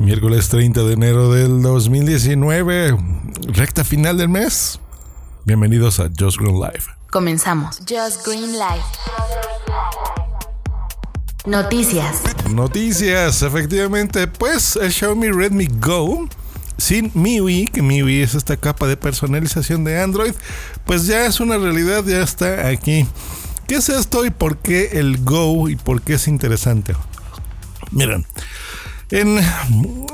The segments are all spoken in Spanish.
Miércoles 30 de enero del 2019, recta final del mes. Bienvenidos a Just Green Life. Comenzamos. Just Green Life. Noticias. Noticias, efectivamente, pues el Xiaomi Redmi Go sin MIUI, que MIUI es esta capa de personalización de Android, pues ya es una realidad, ya está aquí. ¿Qué es esto y por qué el Go y por qué es interesante? Miren, en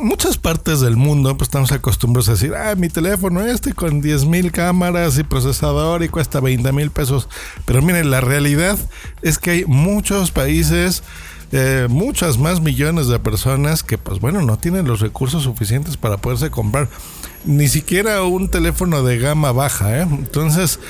muchas partes del mundo pues estamos acostumbrados a decir, ah, mi teléfono este con 10.000 cámaras y procesador y cuesta 20 mil pesos. Pero miren, la realidad es que hay muchos países, eh, muchas más millones de personas que pues bueno, no tienen los recursos suficientes para poderse comprar ni siquiera un teléfono de gama baja. ¿eh? Entonces,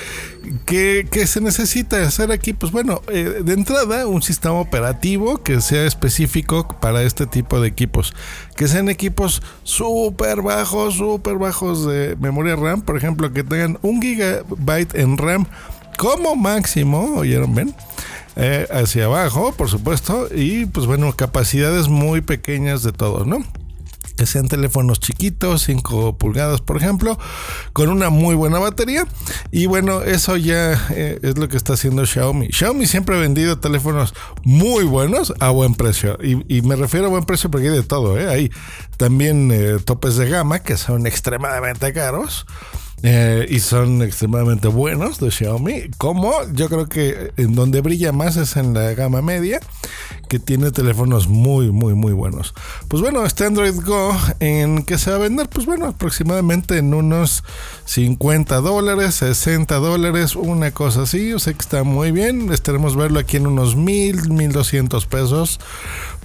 ¿qué, se necesita hacer aquí? Pues bueno, eh, de entrada, un sistema operativo que sea específico para este tipo de equipos. Que sean equipos súper bajos, súper bajos de memoria RAM. Por ejemplo, que tengan un gigabyte en RAM como máximo, ¿oyeron? ¿Ven? Eh, hacia abajo, por supuesto, y pues bueno, capacidades muy pequeñas de todo, ¿no? que sean teléfonos chiquitos, 5 pulgadas por ejemplo, con una muy buena batería. Y bueno, eso ya eh, es lo que está haciendo Xiaomi. Xiaomi siempre ha vendido teléfonos muy buenos a buen precio. Y, me refiero a buen precio porque hay de todo. ¿eh? Hay también eh, topes de gama que son extremadamente caros. Eh, y son extremadamente buenos de Xiaomi. Como yo creo que en donde brilla más es en la gama media, que tiene teléfonos muy, muy, muy buenos. Pues bueno, este Android Go, ¿en qué se va a vender? Pues bueno, aproximadamente en unos 50 dólares, 60 dólares, una cosa así. Yo sé que está muy bien. Esperemos verlo aquí en unos 1000, 1200 pesos,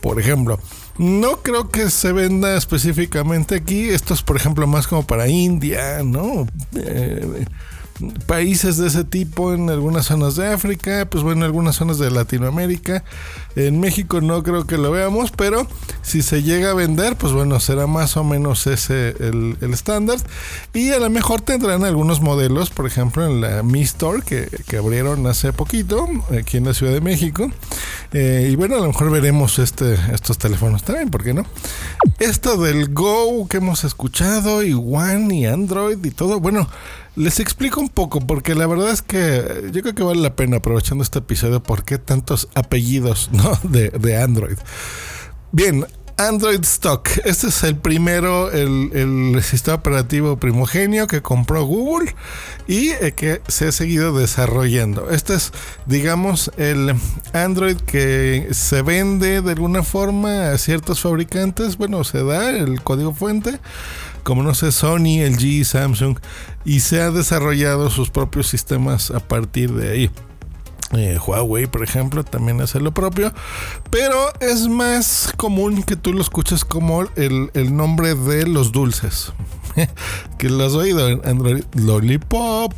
por ejemplo. No creo que se venda específicamente aquí. Esto es, por ejemplo, más como para India, ¿no? Eh, países de ese tipo en algunas zonas de África, pues bueno, en algunas zonas de Latinoamérica. En México no creo que lo veamos, pero si se llega a vender, pues bueno, será más o menos ese el, estándar. Y a lo mejor tendrán algunos modelos, por ejemplo, en la Mi Store que, abrieron hace poquito aquí en la Ciudad de México. Eh, y bueno, a lo mejor veremos este, estos teléfonos también, ¿por qué no? Esto del Go que hemos escuchado, y One y Android y todo, bueno, les explico un poco, porque la verdad es que yo creo que vale la pena, aprovechando este episodio, por qué tantos apellidos ¿no? de, de Android. Bien, Android Stock. Este es el primero, el, el, sistema operativo primogenio que compró Google y eh, que se ha seguido desarrollando. Este es, digamos, el Android que se vende de alguna forma a ciertos fabricantes. Bueno, se da el código fuente como no sé, Sony, LG, Samsung, y se ha desarrollado sus propios sistemas a partir de ahí. Eh, Huawei, por ejemplo, también hace lo propio, pero es más común que tú lo escuches como el, nombre de los dulces. que lo has oído en Android Lollipop,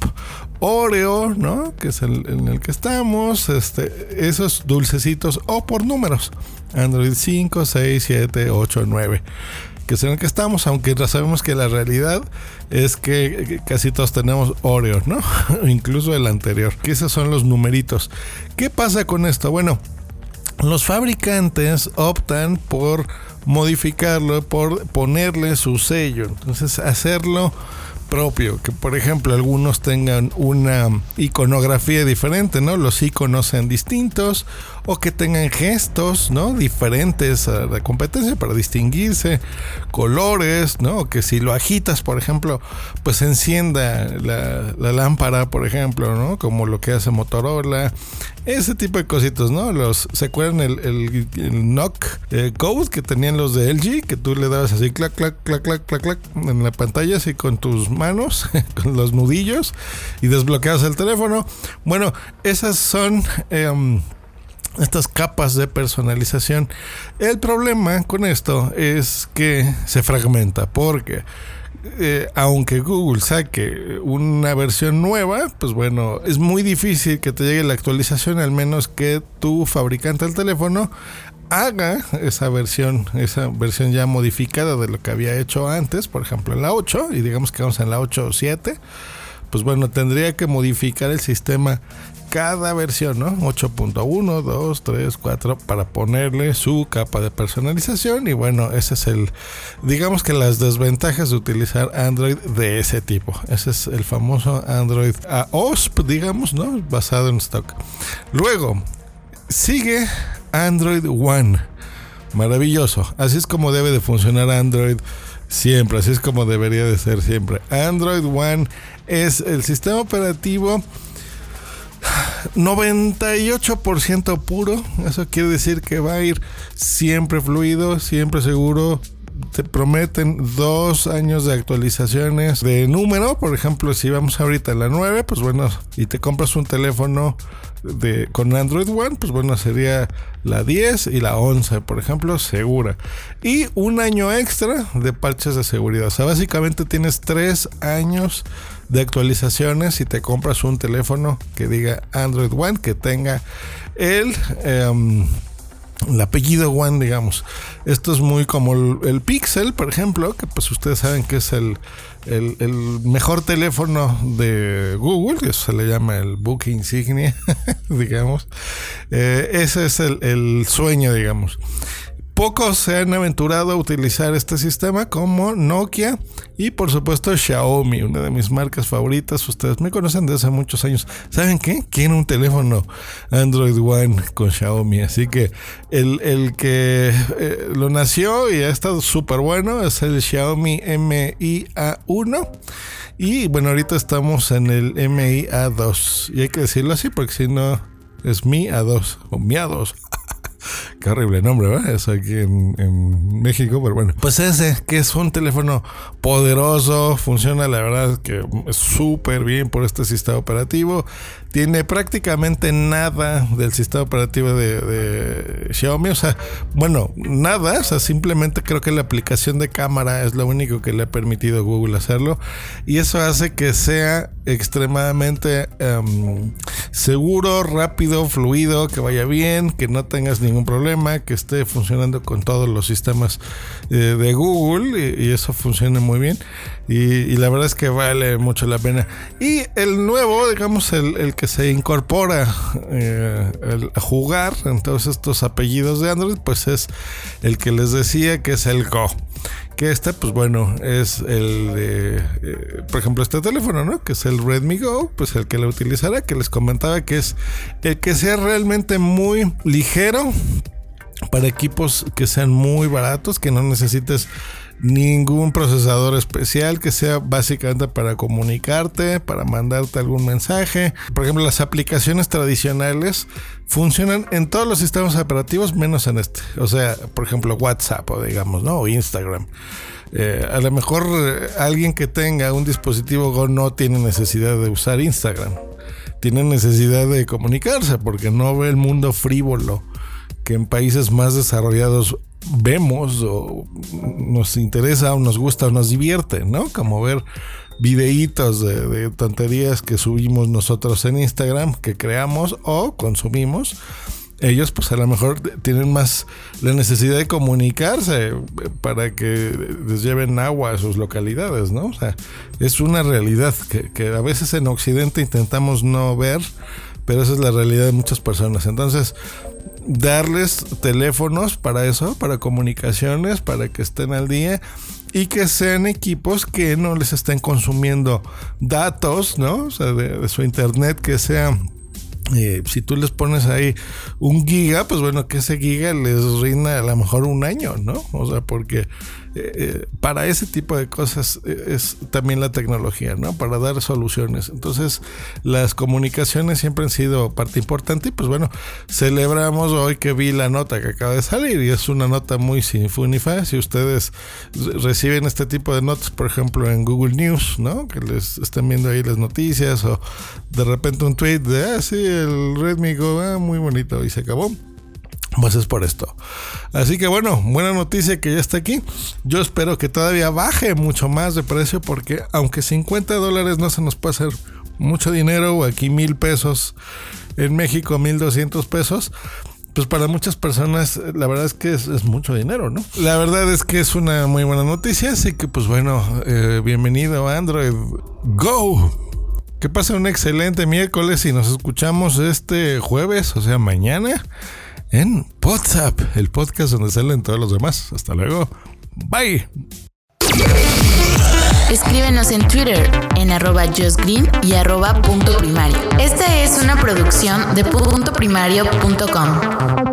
Oreo, ¿no? Que es el en el que estamos, este, esos dulcecitos o por números. Android 5, 6, 7, 8, 9 que es en el que estamos, aunque sabemos que la realidad es que casi todos tenemos Oreo, ¿no? Incluso el anterior, que esos son los numeritos. ¿Qué pasa con esto? Bueno, los fabricantes optan por modificarlo, por ponerle su sello, entonces hacerlo propio, que por ejemplo algunos tengan una iconografía diferente, ¿no? Los iconos sean distintos o que tengan gestos, ¿no? Diferentes a la competencia para distinguirse, colores, ¿no? Que si lo agitas, por ejemplo, pues encienda la, lámpara, por ejemplo, ¿no? Como lo que hace Motorola, ese tipo de cositos, ¿no? Los, ¿Se acuerdan el, el, knock eh, code que tenían los de LG? Que tú le dabas así, clac, clac, clac, clac, clac, clac, en la pantalla, así con tus manos, con los nudillos, y desbloqueas el teléfono. Bueno, esas son... Em, estas capas de personalización. El problema con esto es que se fragmenta porque eh, aunque Google saque una versión nueva, pues bueno, es muy difícil que te llegue la actualización, al menos que tu fabricante del teléfono haga esa versión, esa versión ya modificada de lo que había hecho antes, por ejemplo en la 8, y digamos que vamos en la 8 o 7, pues bueno, tendría que modificar el sistema cada versión, ¿no? 8.1, 2, 3, 4 para ponerle su capa de personalización y bueno, ese es el digamos que las desventajas de utilizar Android de ese tipo. Ese es el famoso Android AOSP, digamos, ¿no? Basado en stock. Luego sigue Android One. Maravilloso. Así es como debe de funcionar Android siempre, así es como debería de ser siempre. Android One es el sistema operativo 98% puro. Eso quiere decir que va a ir siempre fluido, siempre seguro. Te prometen dos años de actualizaciones de número. Por ejemplo, si vamos ahorita a la 9, pues bueno, y te compras un teléfono de, con Android One, pues bueno, sería la 10 y la 11, por ejemplo, segura. Y un año extra de parches de seguridad. O sea, básicamente tienes tres años de actualizaciones si te compras un teléfono que diga Android One, que tenga el... Em, el apellido One, digamos. Esto es muy como el, Pixel, por ejemplo, que pues ustedes saben que es el, el, mejor teléfono de Google, que se le llama el Book Insignia, digamos. Eh, ese es el sueño, digamos. Pocos se han aventurado a utilizar este sistema como Nokia y por supuesto Xiaomi, una de mis marcas favoritas. Ustedes me conocen desde hace muchos años. ¿Saben qué? Quiero un teléfono Android One con Xiaomi. Así que el, que eh, lo nació y ha estado súper bueno es el Xiaomi MIA1. Y bueno, ahorita estamos en el MIA2. Y hay que decirlo así porque si no es Mi A2 o Mi A2. Qué horrible nombre, ¿verdad? Eso aquí en, México, pero bueno. Pues ese, que es un teléfono poderoso, funciona la verdad que súper bien por este sistema operativo tiene prácticamente nada del sistema operativo de, Xiaomi. O sea, bueno, nada. O sea, simplemente creo que la aplicación de cámara es lo único que le ha permitido a Google hacerlo. Y eso hace que sea extremadamente em, seguro, rápido, fluido, que vaya bien, que no tengas ningún problema, que esté funcionando con todos los sistemas eh, de Google y, eso funciona muy bien. Y, la verdad es que vale mucho la pena. Y el nuevo, digamos, el, el que se incorpora eh, a jugar en todos estos apellidos de Android, pues es el que les decía que es el Go. Que este, pues bueno, es el de, eh, por ejemplo, este teléfono, ¿no? Que es el Redmi Go, pues el que lo utilizará, que les comentaba que es el que sea realmente muy ligero para equipos que sean muy baratos, que no necesites ningún procesador especial que sea básicamente para comunicarte, para mandarte algún mensaje. Por ejemplo, las aplicaciones tradicionales funcionan en todos los sistemas operativos menos en este. O sea, por ejemplo, WhatsApp o digamos, ¿no? O Instagram. Eh, a lo mejor eh, alguien que tenga un dispositivo Go no tiene necesidad de usar Instagram. Tiene necesidad de comunicarse porque no ve el mundo frívolo que en países más desarrollados vemos o nos interesa o nos gusta o nos divierte, ¿no? Como ver videitos de, tonterías que subimos nosotros en Instagram, que creamos o consumimos. Ellos pues a lo mejor tienen más la necesidad de comunicarse para que les lleven agua a sus localidades, ¿no? O sea, es una realidad que a veces en Occidente intentamos no ver, pero esa es la realidad de muchas personas. Entonces, darles teléfonos para eso, para comunicaciones, para que estén al día y que sean equipos que no les estén consumiendo datos, ¿no? O sea, de, su internet, que sea eh, si tú les pones ahí un giga, pues bueno, que ese giga les rinda a lo mejor un año, ¿no? O sea, porque eh, eh, para ese tipo de cosas eh, es también la tecnología, ¿no? Para dar soluciones. Entonces, las comunicaciones siempre han sido parte importante y pues bueno, celebramos hoy que vi la nota que acaba de salir y es una nota muy sinfónica. Si ustedes reciben este tipo de notas, por ejemplo, en Google News, ¿no? Que les estén viendo ahí las noticias o de repente un tweet de, ah, sí, el Redmi Go, ah, muy bonito y se acabó. Pues es por esto. Así que bueno, buena noticia que ya está aquí. Yo espero que todavía baje mucho más de precio porque aunque 50 dólares no se nos puede hacer mucho dinero, aquí mil pesos, en México 1200 pesos, pues para muchas personas la verdad es que es, mucho dinero, ¿no? La verdad es que es una muy buena noticia, así que pues bueno, eh, bienvenido a Android Go. Que pase un excelente miércoles y nos escuchamos este jueves, o sea, mañana en WhatsApp, el podcast donde salen todos los demás. Hasta luego. Bye. Escríbenos en Twitter en arroba justgreen y arroba punto primario. Esta es una producción de puntoprimario.com.